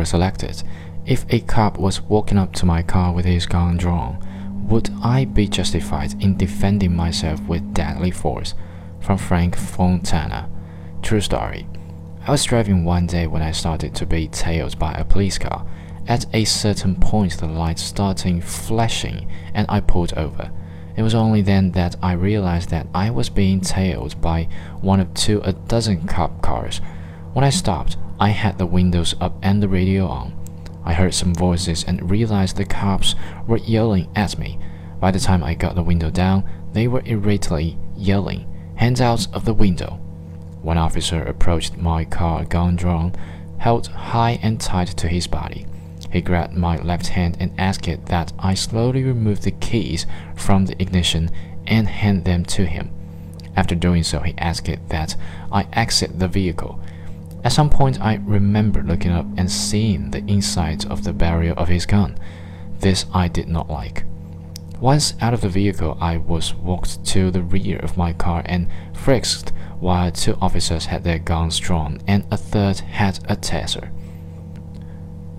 were selected. If a cop was walking up to my car with his gun drawn, would I be justified in defending myself with deadly force? From Frank Fontana. True story. I was driving one day when I started to be tailed by a police car. At a certain point, the lights started flashing and I pulled over. It was only then that I realized that I was being tailed by one of two a dozen cop cars. When I stopped, I had the windows up and the radio on. I heard some voices and realized the cops were yelling at me. By the time I got the window down, they were irritably yelling, Hands out of the window. One officer approached my car, gun drawn, held high and tight to his body. He grabbed my left hand and asked that I slowly remove the keys from the ignition and hand them to him. After doing so, he asked that I exit the vehicle. At some point, I remember looking up and seeing the inside of the barrel of his gun. This I did not like. Once out of the vehicle, I was walked to the rear of my car and frisked while two officers had their guns drawn and a third had a taser.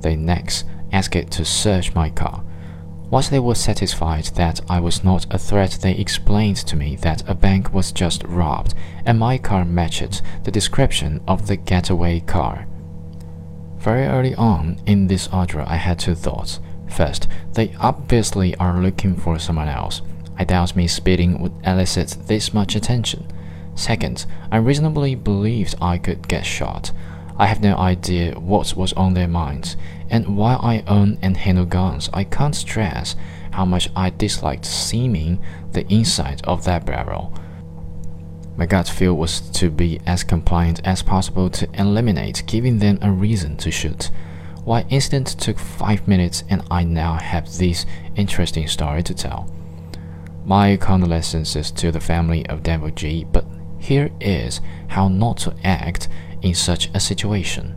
They next asked it to search my car. Once they were satisfied that I was not a threat, they explained to me that a bank was just robbed and my car matched the description of the getaway car. Very early on in this order, I had two thoughts. First, they obviously are looking for someone else. I doubt me speeding would elicit this much attention. Second, I reasonably believed I could get shot. I have no idea what was on their minds, and while I own and handle guns, I can't stress how much I disliked seeing the inside of that barrel. My gut feel was to be as compliant as possible to eliminate giving them a reason to shoot. Why incident took five minutes, and I now have this interesting story to tell. My condolences to the family of Devil G, but here is how not to act in such a situation.